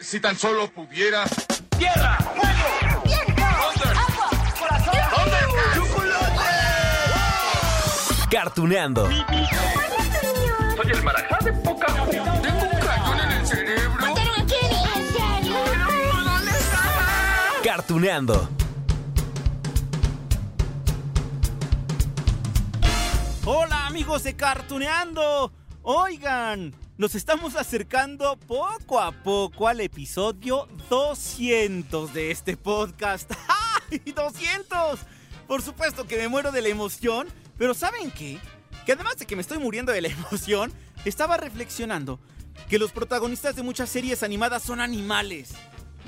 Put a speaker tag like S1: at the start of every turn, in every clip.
S1: Si tan solo pudiera.
S2: ¡Tierra! ¡Fuego!
S3: ¡Viento! ¡Agua!
S2: ¡Corazón!
S1: ¡Chocolate!
S4: Cartuneando.
S2: Soy el marajá de poca
S1: Tengo un cañón en el cerebro.
S3: ¿Mataron a Kenny? ¿En serio?
S1: ¿Dónde está?
S4: Cartuneando.
S5: Hola amigos de Cartuneando. Oigan, nos estamos acercando poco a poco al episodio 200 de este podcast. ¡Ay, 200! Por supuesto que me muero de la emoción, pero ¿saben qué? Que además de que me estoy muriendo de la emoción, estaba reflexionando que los protagonistas de muchas series animadas son animales.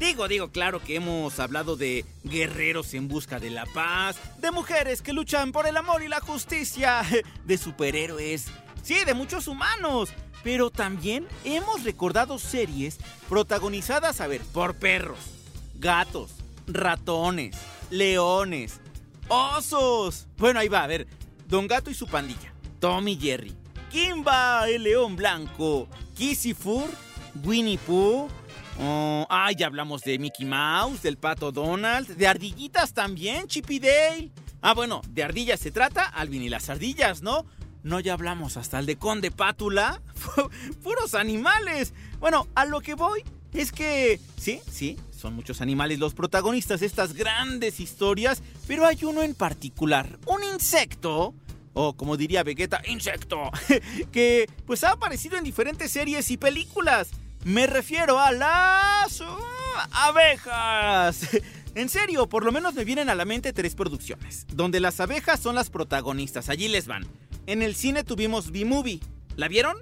S5: Digo, digo, claro que hemos hablado de guerreros en busca de la paz, de mujeres que luchan por el amor y la justicia, de superhéroes, sí, de muchos humanos. Pero también hemos recordado series protagonizadas, a ver, por perros, gatos, ratones, leones, osos. Bueno, ahí va, a ver, Don Gato y su pandilla, Tommy Jerry, Kimba, el león blanco, Kissy Fur, Winnie Pooh, Oh, ah, ya hablamos de Mickey Mouse, del pato Donald, de ardillitas también, Chippy Dale. Ah, bueno, de ardillas se trata, Alvin y las ardillas, ¿no? No, ya hablamos hasta el de Conde Pátula. Puros animales. Bueno, a lo que voy es que, sí, sí, son muchos animales los protagonistas de estas grandes historias, pero hay uno en particular, un insecto o como diría Vegeta, insecto, que pues ha aparecido en diferentes series y películas. Me refiero a las uh, abejas. En serio, por lo menos me vienen a la mente tres producciones, donde las abejas son las protagonistas. Allí les van. En el cine tuvimos B-Movie. ¿La vieron?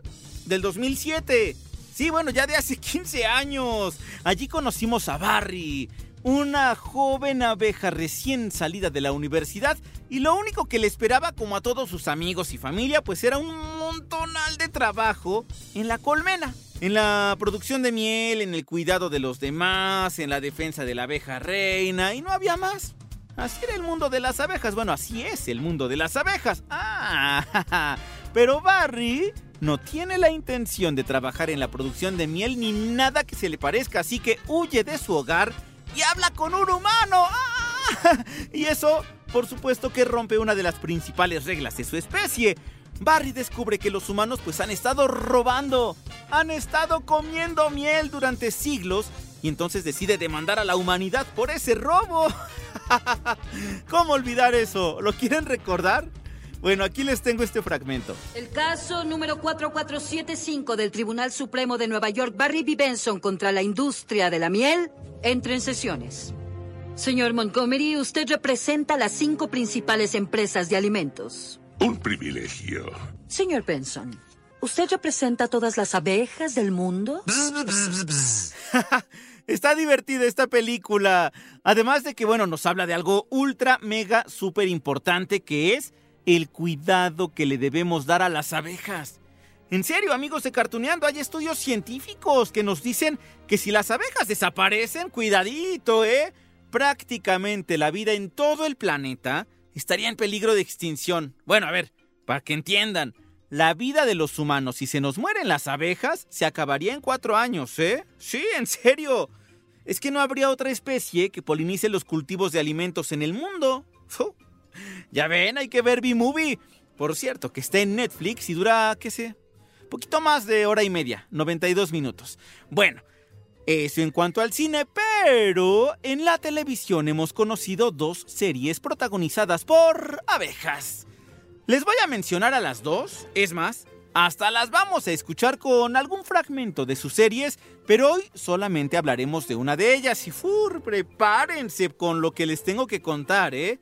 S5: Del 2007. Sí, bueno, ya de hace 15 años. Allí conocimos a Barry, una joven abeja recién salida de la universidad y lo único que le esperaba como a todos sus amigos y familia pues era un montonal de trabajo en la colmena. En la producción de miel, en el cuidado de los demás, en la defensa de la abeja reina y no había más. Así era el mundo de las abejas. Bueno, así es el mundo de las abejas. Ah, pero Barry no tiene la intención de trabajar en la producción de miel ni nada que se le parezca, así que huye de su hogar y habla con un humano. ¡Ah! Y eso, por supuesto, que rompe una de las principales reglas de su especie. Barry descubre que los humanos pues han estado robando, han estado comiendo miel durante siglos y entonces decide demandar a la humanidad por ese robo. ¿Cómo olvidar eso? ¿Lo quieren recordar? Bueno, aquí les tengo este fragmento.
S6: El caso número 4475 del Tribunal Supremo de Nueva York, Barry B. Benson contra la industria de la miel, entra en sesiones. Señor Montgomery, usted representa las cinco principales empresas de alimentos.
S7: Un privilegio.
S6: Señor Benson, ¿usted representa a todas las abejas del mundo?
S5: Está divertida esta película. Además de que, bueno, nos habla de algo ultra, mega, súper importante que es el cuidado que le debemos dar a las abejas. En serio, amigos de Cartuneando, hay estudios científicos que nos dicen que si las abejas desaparecen, cuidadito, ¿eh? Prácticamente la vida en todo el planeta estaría en peligro de extinción. Bueno, a ver, para que entiendan, la vida de los humanos, si se nos mueren las abejas, se acabaría en cuatro años, ¿eh? Sí, en serio. Es que no habría otra especie que polinice los cultivos de alimentos en el mundo. Ya ven, hay que ver B-Movie. Por cierto, que está en Netflix y dura, qué sé, poquito más de hora y media, 92 minutos. Bueno, eso en cuanto al cine, pero en la televisión hemos conocido dos series protagonizadas por abejas. Les voy a mencionar a las dos, es más, hasta las vamos a escuchar con algún fragmento de sus series, pero hoy solamente hablaremos de una de ellas y fur, prepárense con lo que les tengo que contar, ¿eh?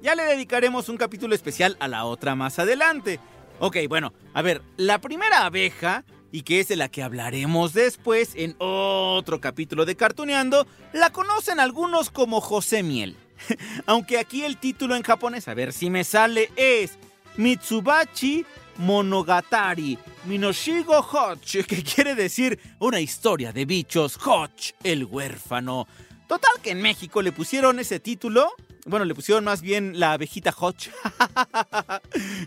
S5: Ya le dedicaremos un capítulo especial a la otra más adelante. Ok, bueno, a ver, la primera abeja, y que es de la que hablaremos después en otro capítulo de Cartuneando, la conocen algunos como José Miel. Aunque aquí el título en japonés, a ver si me sale, es Mitsubachi Monogatari Minoshigo Hoch, que quiere decir una historia de bichos Hoch, el huérfano. Total que en México le pusieron ese título bueno, le pusieron más bien la abejita Hodge.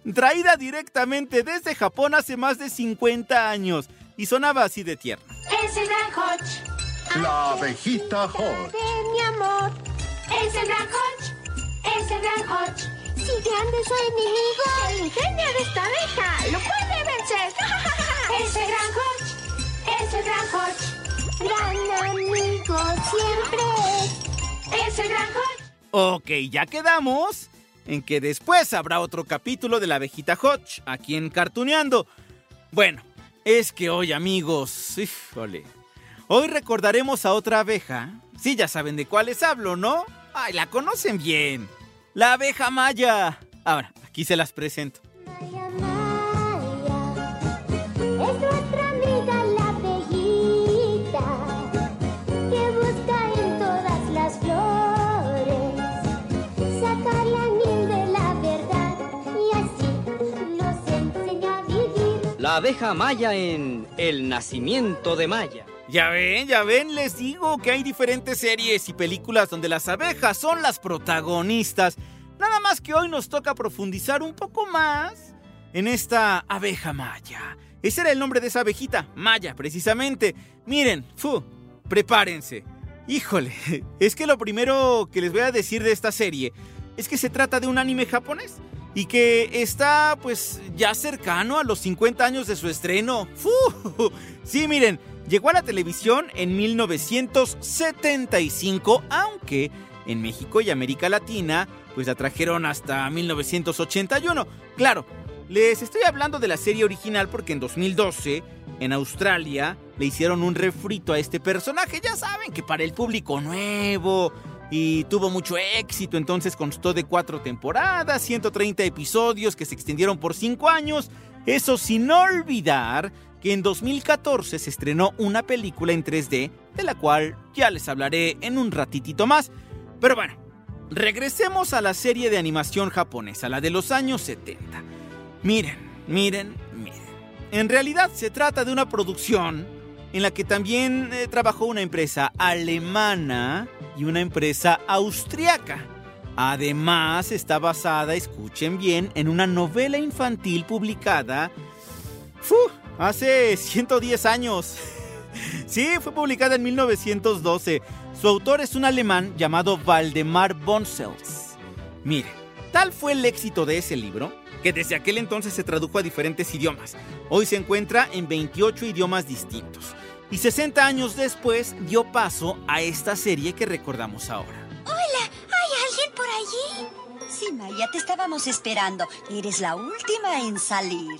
S5: Traída directamente desde Japón hace más de 50 años. Y sonaba así de tierna.
S3: Es el gran Hodge.
S4: La abejita Hot.
S3: de mi amor. Es el gran Hodge, es el gran Hodge. Si grande su enemigo, el ingenio de esta abeja lo puede vencer. Es el gran Hodge, es el gran Hodge. Gran amigo siempre es. Es el gran Hodge.
S5: Ok, ya quedamos en que después habrá otro capítulo de la abejita Hodge aquí en Cartuneando. Bueno, es que hoy amigos, híjole, hoy recordaremos a otra abeja. Sí, ya saben de cuál les hablo, ¿no? Ay, la conocen bien. La abeja maya. Ahora, aquí se las presento.
S3: Maya, Maya, La
S7: abeja maya en El nacimiento de Maya.
S5: Ya ven, ya ven, les digo que hay diferentes series y películas donde las abejas son las protagonistas. Nada más que hoy nos toca profundizar un poco más en esta abeja maya. Ese era el nombre de esa abejita, Maya, precisamente. Miren, fu, prepárense. Híjole, es que lo primero que les voy a decir de esta serie es que se trata de un anime japonés y que está pues ya cercano a los 50 años de su estreno. ¡Fu! Sí, miren, llegó a la televisión en 1975, aunque en México y América Latina pues la trajeron hasta 1981. Claro, les estoy hablando de la serie original porque en 2012 en Australia le hicieron un refrito a este personaje, ya saben que para el público nuevo y tuvo mucho éxito, entonces constó de cuatro temporadas, 130 episodios que se extendieron por cinco años, eso sin olvidar que en 2014 se estrenó una película en 3D, de la cual ya les hablaré en un ratitito más, pero bueno, regresemos a la serie de animación japonesa, la de los años 70. Miren, miren, miren. En realidad se trata de una producción en la que también eh, trabajó una empresa alemana y una empresa austriaca. Además está basada, escuchen bien, en una novela infantil publicada hace 110 años. sí, fue publicada en 1912. Su autor es un alemán llamado Waldemar Bonsels. Mire, tal fue el éxito de ese libro que desde aquel entonces se tradujo a diferentes idiomas. Hoy se encuentra en 28 idiomas distintos. Y 60 años después dio paso a esta serie que recordamos ahora.
S8: Hola, ¿hay alguien por allí?
S9: Sí, Maya, te estábamos esperando. Eres la última en salir.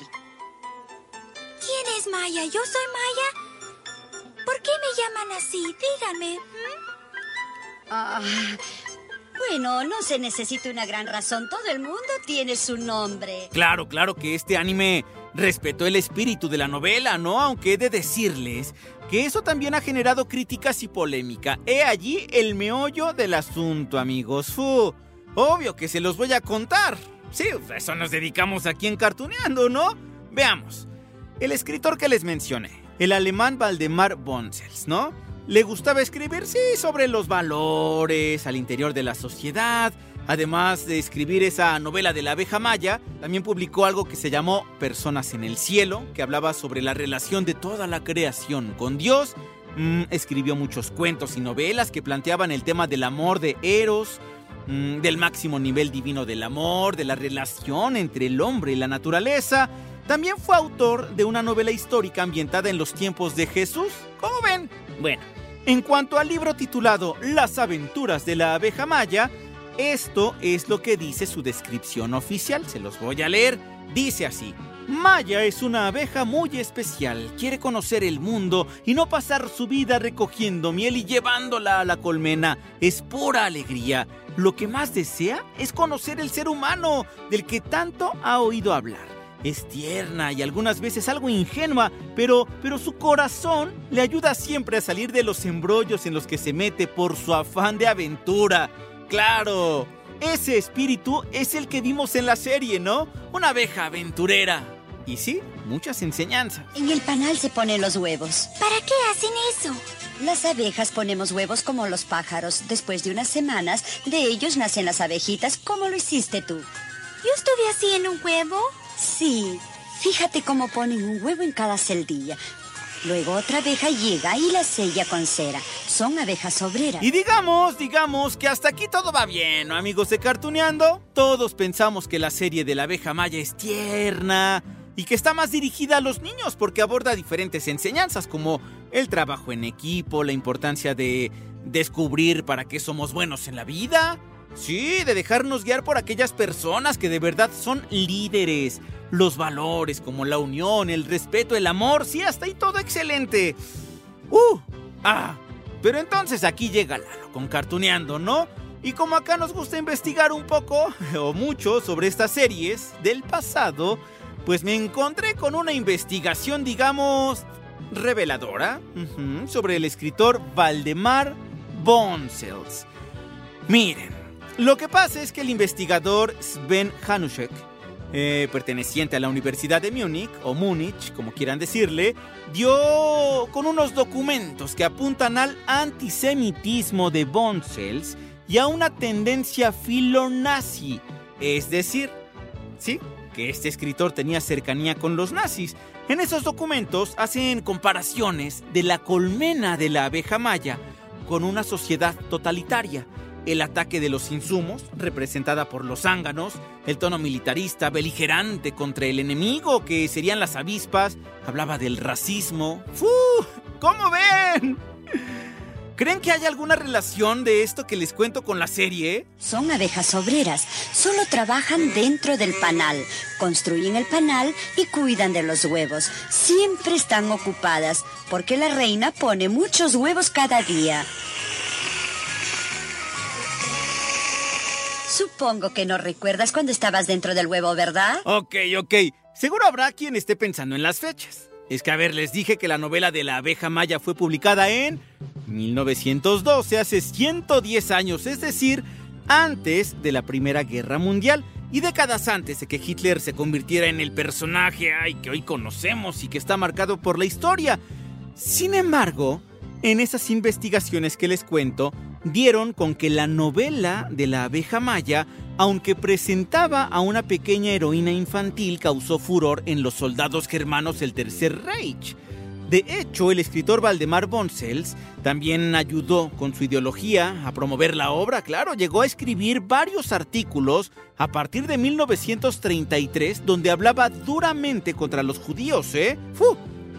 S8: ¿Quién es Maya? ¿Yo soy Maya? ¿Por qué me llaman así? Díganme.
S9: Ah, bueno, no se necesita una gran razón. Todo el mundo tiene su nombre.
S5: Claro, claro que este anime respetó el espíritu de la novela, ¿no? Aunque he de decirles que eso también ha generado críticas y polémica. He allí el meollo del asunto, amigos. Fu, obvio que se los voy a contar. Sí, eso nos dedicamos aquí en Cartuneando, ¿no? Veamos. El escritor que les mencioné, el alemán Valdemar Bonsels, ¿no? Le gustaba escribir, sí, sobre los valores al interior de la sociedad. Además de escribir esa novela de la abeja maya, también publicó algo que se llamó Personas en el Cielo, que hablaba sobre la relación de toda la creación con Dios. Mm, escribió muchos cuentos y novelas que planteaban el tema del amor de Eros, mm, del máximo nivel divino del amor, de la relación entre el hombre y la naturaleza. También fue autor de una novela histórica ambientada en los tiempos de Jesús. ¿Cómo ven? Bueno, en cuanto al libro titulado Las aventuras de la abeja maya, esto es lo que dice su descripción oficial, se los voy a leer. Dice así, Maya es una abeja muy especial, quiere conocer el mundo y no pasar su vida recogiendo miel y llevándola a la colmena. Es pura alegría. Lo que más desea es conocer el ser humano, del que tanto ha oído hablar. Es tierna y algunas veces algo ingenua, pero, pero su corazón le ayuda siempre a salir de los embrollos en los que se mete por su afán de aventura. Claro, ese espíritu es el que vimos en la serie, ¿no? Una abeja aventurera. Y sí, muchas enseñanzas.
S9: En el panal se ponen los huevos.
S8: ¿Para qué hacen eso?
S9: Las abejas ponemos huevos como los pájaros. Después de unas semanas, de ellos nacen las abejitas como lo hiciste tú.
S8: ¿Yo estuve así en un huevo?
S9: Sí, fíjate cómo ponen un huevo en cada celdilla. Luego otra abeja llega y la sella con cera. Son abejas obreras.
S5: Y digamos, digamos que hasta aquí todo va bien, ¿no, amigos de Cartuneando? Todos pensamos que la serie de la abeja maya es tierna y que está más dirigida a los niños porque aborda diferentes enseñanzas como el trabajo en equipo, la importancia de descubrir para qué somos buenos en la vida. Sí, de dejarnos guiar por aquellas personas que de verdad son líderes. Los valores como la unión, el respeto, el amor, sí, hasta ahí todo excelente. ¡Uh! ¡Ah! Pero entonces aquí llega Lalo con Cartuneando, ¿no? Y como acá nos gusta investigar un poco o mucho sobre estas series del pasado, pues me encontré con una investigación, digamos, reveladora sobre el escritor Valdemar Bonsels. Miren, lo que pasa es que el investigador Sven Hanushek, eh, perteneciente a la Universidad de Múnich, o Múnich, como quieran decirle, dio con unos documentos que apuntan al antisemitismo de Bonsels y a una tendencia filonazi, es decir, sí, que este escritor tenía cercanía con los nazis. En esos documentos hacen comparaciones de la colmena de la abeja maya con una sociedad totalitaria. El ataque de los insumos, representada por los zánganos, el tono militarista, beligerante contra el enemigo, que serían las avispas, hablaba del racismo. ¡Fu! ¿Cómo ven? ¿Creen que hay alguna relación de esto que les cuento con la serie?
S9: Son abejas obreras. Solo trabajan dentro del panal. Construyen el panal y cuidan de los huevos. Siempre están ocupadas porque la reina pone muchos huevos cada día. Supongo que no recuerdas cuando estabas dentro del huevo, ¿verdad?
S5: Ok, ok. Seguro habrá quien esté pensando en las fechas. Es que, a ver, les dije que la novela de la abeja maya fue publicada en 1912, hace 110 años, es decir, antes de la Primera Guerra Mundial y décadas antes de que Hitler se convirtiera en el personaje ay, que hoy conocemos y que está marcado por la historia. Sin embargo, en esas investigaciones que les cuento, dieron con que la novela de la abeja maya, aunque presentaba a una pequeña heroína infantil, causó furor en los soldados germanos del Tercer Reich. De hecho, el escritor Valdemar Bonsels también ayudó con su ideología a promover la obra, claro, llegó a escribir varios artículos a partir de 1933 donde hablaba duramente contra los judíos, ¿eh? ¡Fu!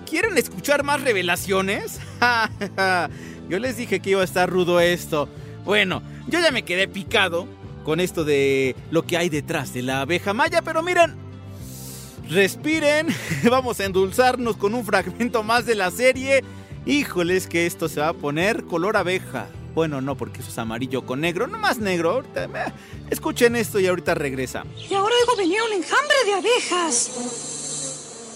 S5: ¿Quieren escuchar más revelaciones? Yo les dije que iba a estar rudo esto. Bueno, yo ya me quedé picado con esto de lo que hay detrás de la abeja maya, pero miren, respiren, vamos a endulzarnos con un fragmento más de la serie. Híjoles que esto se va a poner color abeja. Bueno, no, porque eso es amarillo con negro, no más negro. Eh, escuchen esto y ahorita regresa.
S10: Y ahora oigo venir un enjambre de abejas.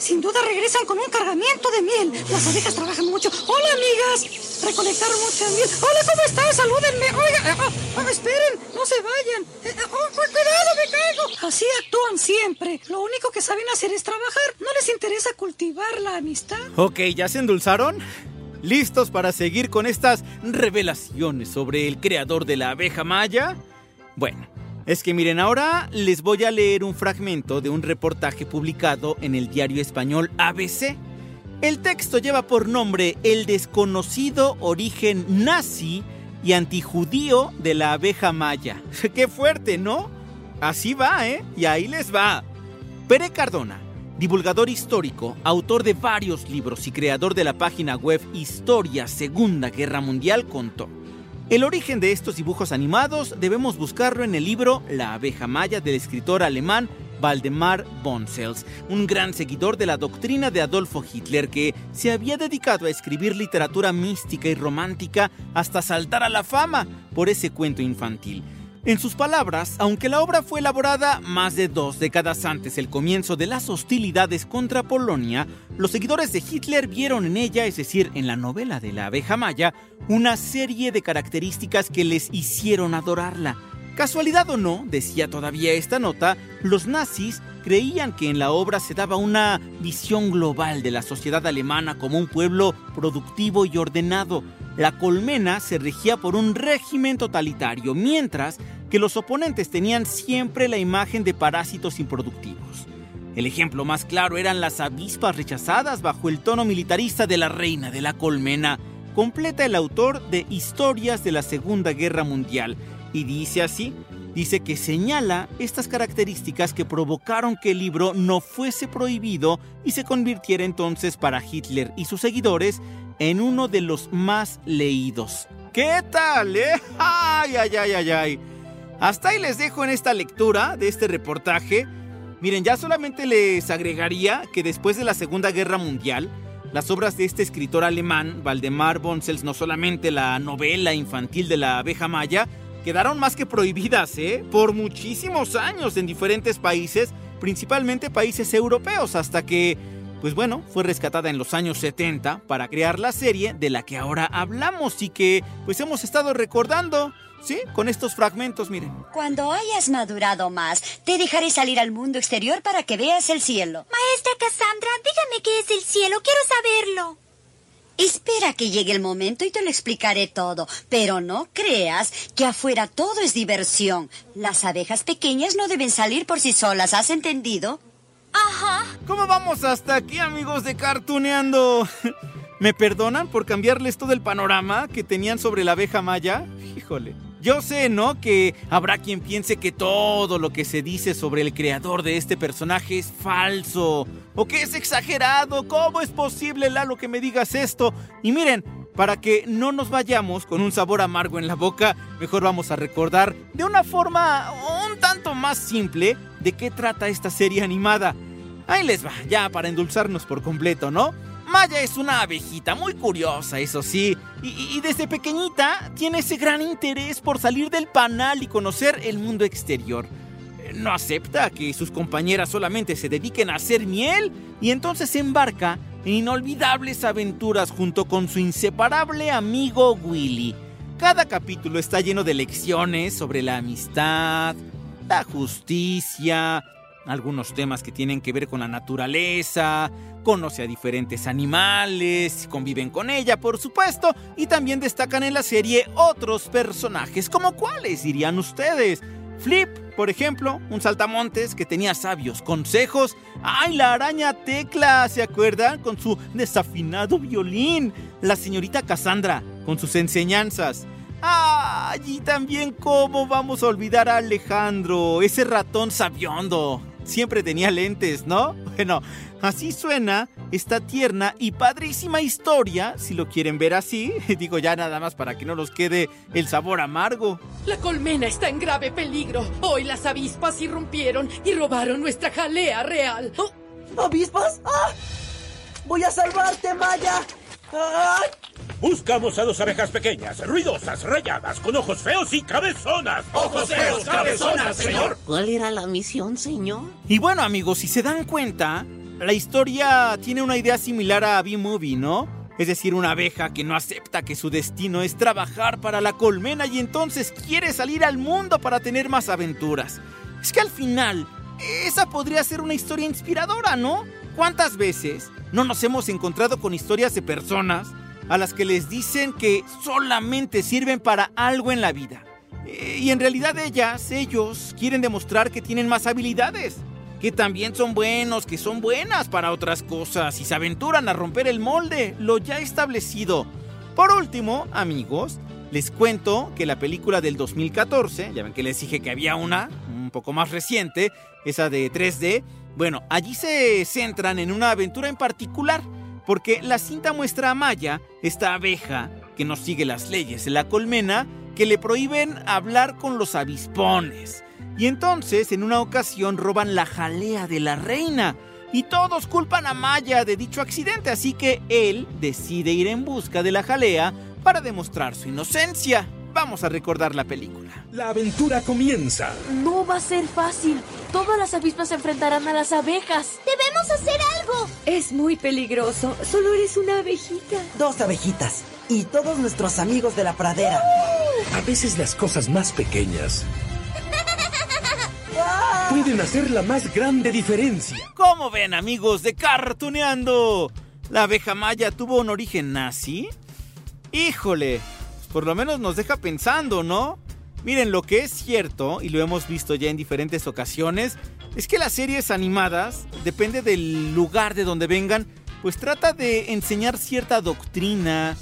S10: Sin duda regresan con un cargamiento de miel. Las abejas trabajan mucho. Hola, amigas. Recolectaron mucha miel. Hola, ¿cómo están? Salúdenme. Oiga, ah, ah, esperen, no se vayan. Eh, oh, cuidado, me caigo. Así actúan siempre. Lo único que saben hacer es trabajar. No les interesa cultivar la amistad.
S5: Ok, ¿ya se endulzaron? ¿Listos para seguir con estas revelaciones sobre el creador de la abeja maya? Bueno, es que miren, ahora les voy a leer un fragmento de un reportaje publicado en el diario español ABC. El texto lleva por nombre El desconocido origen nazi y antijudío de la abeja maya. ¡Qué fuerte, ¿no? Así va, ¿eh? Y ahí les va. Pere Cardona, divulgador histórico, autor de varios libros y creador de la página web Historia Segunda Guerra Mundial, contó. El origen de estos dibujos animados debemos buscarlo en el libro La abeja maya del escritor alemán Valdemar Bonsels, un gran seguidor de la doctrina de Adolfo Hitler que se había dedicado a escribir literatura mística y romántica hasta saltar a la fama por ese cuento infantil. En sus palabras, aunque la obra fue elaborada más de dos décadas antes del comienzo de las hostilidades contra Polonia, los seguidores de Hitler vieron en ella, es decir, en la novela de la abeja maya, una serie de características que les hicieron adorarla. Casualidad o no, decía todavía esta nota, los nazis creían que en la obra se daba una visión global de la sociedad alemana como un pueblo productivo y ordenado. La colmena se regía por un régimen totalitario, mientras que los oponentes tenían siempre la imagen de parásitos improductivos. El ejemplo más claro eran las avispas rechazadas bajo el tono militarista de la reina de la colmena. Completa el autor de Historias de la Segunda Guerra Mundial y dice así, dice que señala estas características que provocaron que el libro no fuese prohibido y se convirtiera entonces para Hitler y sus seguidores en uno de los más leídos. ¿Qué tal, eh? ¡Ay, ay, ay, ay, ay! Hasta ahí les dejo en esta lectura de este reportaje. Miren, ya solamente les agregaría que después de la Segunda Guerra Mundial, las obras de este escritor alemán, Valdemar Bonsels, no solamente la novela infantil de la abeja maya, quedaron más que prohibidas, ¿eh? Por muchísimos años en diferentes países, principalmente países europeos, hasta que, pues bueno, fue rescatada en los años 70 para crear la serie de la que ahora hablamos y que, pues hemos estado recordando. Sí, con estos fragmentos, miren.
S9: Cuando hayas madurado más, te dejaré salir al mundo exterior para que veas el cielo.
S8: Maestra Cassandra, dígame qué es el cielo. Quiero saberlo.
S9: Espera que llegue el momento y te lo explicaré todo, pero no creas que afuera todo es diversión. Las abejas pequeñas no deben salir por sí solas, ¿has entendido?
S8: Ajá.
S5: ¿Cómo vamos hasta aquí, amigos de Cartuneando? ¿Me perdonan por cambiarles todo el panorama que tenían sobre la abeja maya? Híjole. Yo sé, ¿no? Que habrá quien piense que todo lo que se dice sobre el creador de este personaje es falso. O que es exagerado. ¿Cómo es posible, Lalo, que me digas esto? Y miren, para que no nos vayamos con un sabor amargo en la boca, mejor vamos a recordar de una forma un tanto más simple de qué trata esta serie animada. Ahí les va, ya para endulzarnos por completo, ¿no? Maya es una abejita muy curiosa, eso sí, y, desde pequeñita tiene ese gran interés por salir del panal y conocer el mundo exterior. No acepta que sus compañeras solamente se dediquen a hacer miel y entonces se embarca en inolvidables aventuras junto con su inseparable amigo Willy. Cada capítulo está lleno de lecciones sobre la amistad, la justicia, algunos temas que tienen que ver con la naturaleza, conoce a diferentes animales, conviven con ella, por supuesto, y también destacan en la serie otros personajes, como cuáles dirían ustedes. Flip, por ejemplo, un saltamontes que tenía sabios consejos. ¡Ay, la araña Tecla! ¿Se acuerdan? Con su desafinado violín. La señorita Cassandra, con sus enseñanzas. ¡Ay! Y también cómo vamos a olvidar a Alejandro, ese ratón sabiondo siempre tenía lentes, ¿no? Bueno, así suena esta tierna y padrísima historia, si lo quieren ver así, digo ya nada más para que no nos quede el sabor amargo.
S11: La colmena está en grave peligro. Hoy las avispas irrumpieron y robaron nuestra jalea real.
S12: Oh. ¿Avispas? ¡Ah! ¡Voy a salvarte, Maya! ¡Ay!
S2: Buscamos a dos abejas pequeñas, ruidosas, rayadas, con ojos feos y cabezonas.
S1: ¡Ojos feos, cabezonas, señor!
S12: ¿Cuál era la misión, señor?
S5: Y bueno, amigos, si se dan cuenta, la historia tiene una idea similar a B-Movie, ¿no? Es decir, una abeja que no acepta que su destino es trabajar para la colmena y entonces quiere salir al mundo para tener más aventuras. Es que al final, esa podría ser una historia inspiradora, ¿no? ¿Cuántas veces no nos hemos encontrado con historias de personas a las que les dicen que solamente sirven para algo en la vida. Y en realidad ellas, ellos, quieren demostrar que tienen más habilidades, que también son buenos, que son buenas para otras cosas y se aventuran a romper el molde, lo ya establecido. Por último, amigos, les cuento que la película del 2014, ya ven que les dije que había una un poco más reciente, esa de 3D, bueno, allí se centran en una aventura en particular porque la cinta muestra a Maya, esta abeja que no sigue las leyes de la colmena, que le prohíben hablar con los avispones. Y entonces, en una ocasión, roban la jalea de la reina. Y todos culpan a Maya de dicho accidente, así que él decide ir en busca de la jalea para demostrar su inocencia. Vamos a recordar la película.
S2: La aventura comienza.
S13: No va a ser fácil. Todas las avispas se enfrentarán a las abejas.
S8: ¡Debemos hacer algo!
S13: Es muy peligroso. Solo eres una abejita.
S12: Dos abejitas. Y todos nuestros amigos de la pradera.
S2: A veces las cosas más pequeñas pueden hacer la más grande diferencia.
S5: ¿Cómo ven, amigos de Cartuneando? ¿La abeja maya tuvo un origen nazi? Híjole, por lo menos nos deja pensando, ¿no? Miren, lo que es cierto, y lo hemos visto ya en diferentes ocasiones, es que las series animadas, depende del lugar de donde vengan, pues trata de enseñar cierta doctrina,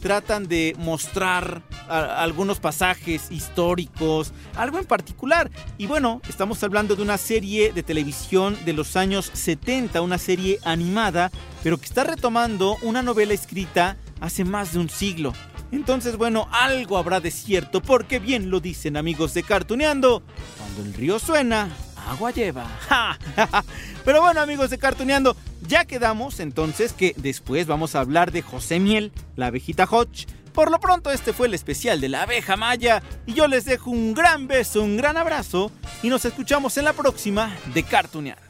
S5: tratan de mostrar algunos pasajes históricos, algo en particular. Y bueno, estamos hablando de una serie de televisión de los años 70, una serie animada, pero que está retomando una novela escrita hace más de un siglo. Entonces, bueno, algo habrá de cierto, porque bien lo dicen amigos de Cartuneando, cuando el río suena, agua lleva. Pero bueno, amigos de Cartuneando, ya quedamos entonces que después vamos a hablar de José Miel, la abejita Hodge. Por lo pronto, este fue el especial de la abeja maya. Y yo les dejo un gran beso, un gran abrazo. Y nos escuchamos en la próxima de Cartuneando.